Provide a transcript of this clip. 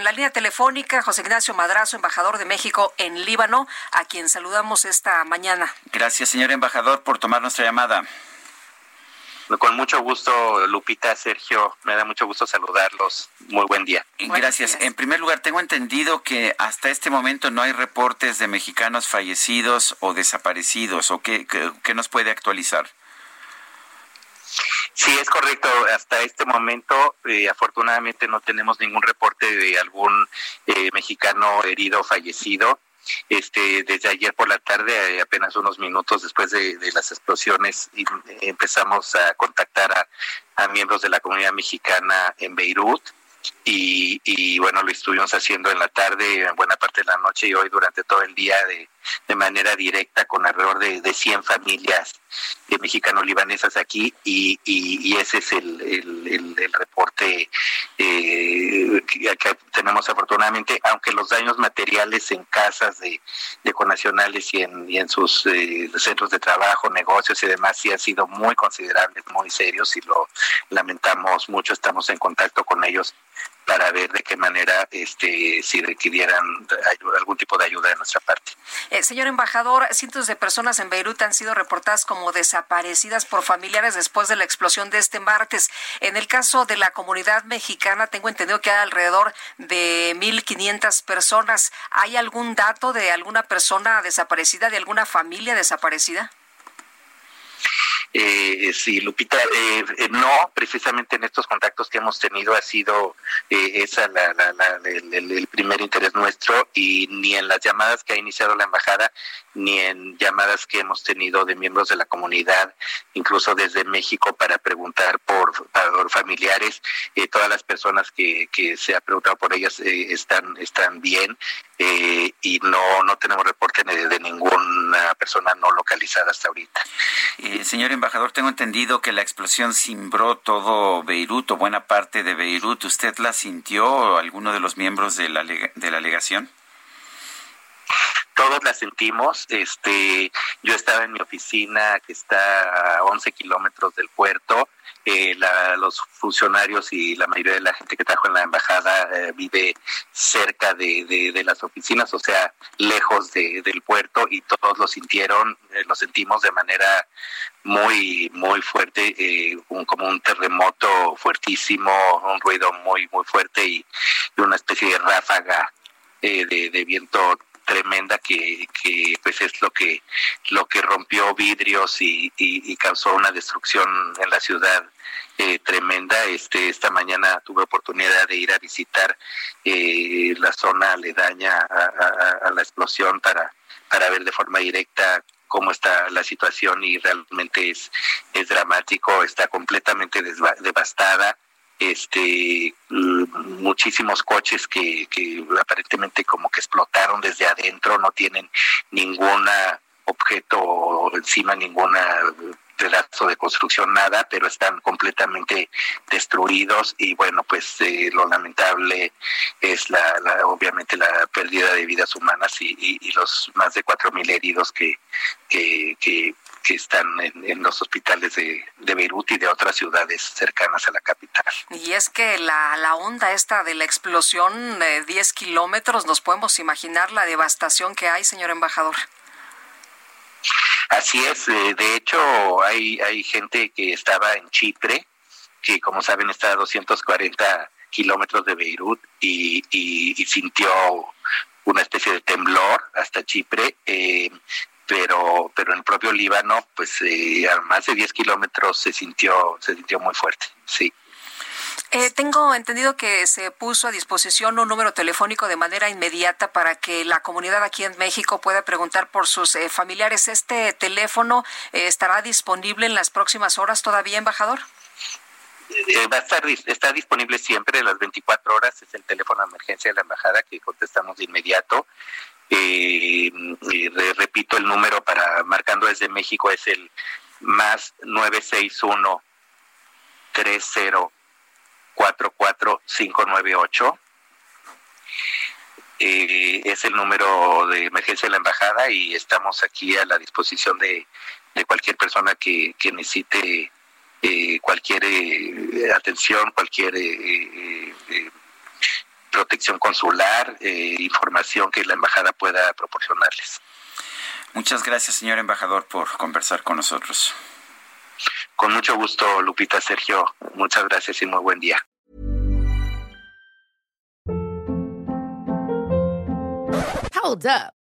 En la línea telefónica, José Ignacio Madrazo, embajador de México en Líbano, a quien saludamos esta mañana. Gracias, señor embajador, por tomar nuestra llamada. Con mucho gusto, Lupita, Sergio, me da mucho gusto saludarlos. Muy buen día. Gracias. En primer lugar, tengo entendido que hasta este momento no hay reportes de mexicanos fallecidos o desaparecidos. ¿O qué, qué nos puede actualizar? Sí, es correcto. Hasta este momento, eh, afortunadamente, no tenemos ningún reporte de algún eh, mexicano herido o fallecido. Este, desde ayer por la tarde, eh, apenas unos minutos después de, las explosiones, empezamos a contactar a, miembros de la comunidad mexicana en Beirut. Y, bueno, lo estuvimos haciendo en la tarde, en buena parte de la noche y hoy durante todo el día de, de manera directa con alrededor de, de 100 familias de mexicano-libanesas aquí y, y, ese es el, el, reporte eh, que, tenemos afortunadamente, aunque los daños materiales en casas de, de conacionales y en, y en sus eh, centros de trabajo, negocios y demás sí han sido muy considerables, muy serios y lo lamentamos mucho, estamos en contacto con ellos para ver de qué manera este si requirieran algún tipo de ayuda de nuestra parte. Eh, señor embajador, cientos de personas en Beirut han sido reportadas como desaparecidas por familiares después de la explosión de este martes. En el caso de la comunidad mexicana, tengo entendido que hay alrededor de 1.500 personas. ¿Hay algún dato de alguna persona desaparecida, de alguna familia desaparecida? Eh, sí, Lupita, eh, eh, no, precisamente en estos contactos que hemos tenido ha sido eh, esa la, el, primer interés nuestro y ni en las llamadas que ha iniciado la embajada ni en llamadas que hemos tenido de miembros de la comunidad, incluso desde México para preguntar por, familiares, todas las personas que, que se ha preguntado por ellas están están bien y no no tenemos reporte de, de, ninguna persona no localizada hasta ahorita. señor embajador, tengo entendido que la explosión cimbró todo Beirut o buena parte de Beirut. ¿Usted la sintió, alguno de los miembros de la, de la alegación? todos la sentimos. Este, yo estaba en mi oficina que está a 11 kilómetros del puerto. Eh, los funcionarios y la mayoría de la gente que trabaja en la embajada eh, vive cerca de, de, las oficinas, o sea, lejos del puerto y todos lo sintieron, eh, lo sentimos de manera muy, muy fuerte, un, como un terremoto fuertísimo, un ruido muy, muy fuerte y, una especie de ráfaga de, de viento tremenda que, que es lo que lo que rompió vidrios y, causó una destrucción en la ciudad eh, tremenda. Este, esta mañana tuve oportunidad de ir a visitar eh, la zona aledaña a, la explosión para, para ver de forma directa cómo está la situación y realmente es, es dramático, está completamente devastada este mm, muchísimos coches que, que aparentemente como que explotaron desde adentro no tienen ningún objeto encima ninguna pedazo de construcción nada pero están completamente destruidos y bueno pues eh, lo lamentable es la, obviamente la pérdida de vidas humanas y, los más de cuatro mil heridos que que están en, los hospitales de, de, Beirut y de otras ciudades cercanas a la capital. Y es que la, la onda esta de la explosión de 10 kilómetros, nos podemos imaginar la devastación que hay, señor embajador. Así es, eh, de hecho hay, hay gente que estaba en Chipre, que como saben está a 240 kilómetros de Beirut y, y, sintió una especie de temblor hasta Chipre. Eh, pero pero en el propio Líbano pues eh, a más de 10 kilómetros se sintió se sintió muy fuerte sí eh, tengo entendido que se puso a disposición un número telefónico de manera inmediata para que la comunidad aquí en México pueda preguntar por sus eh, familiares. ¿Este teléfono estará disponible en las próximas horas todavía, embajador? Eh, va a estar está disponible siempre las 24 horas es el teléfono de emergencia de la embajada que contestamos de inmediato. Eh, repito el número para marcando desde México es el más 961 30 44598 eh, es el número de emergencia de la embajada y estamos aquí a la disposición de, de cualquier persona que, que necesite eh, cualquier eh, atención, cualquier eh, protección consular, información que la embajada pueda proporcionarles. Muchas gracias, señor embajador, por conversar con nosotros. Con mucho gusto, Lupita, Sergio. Muchas gracias y muy buen día. Hold up.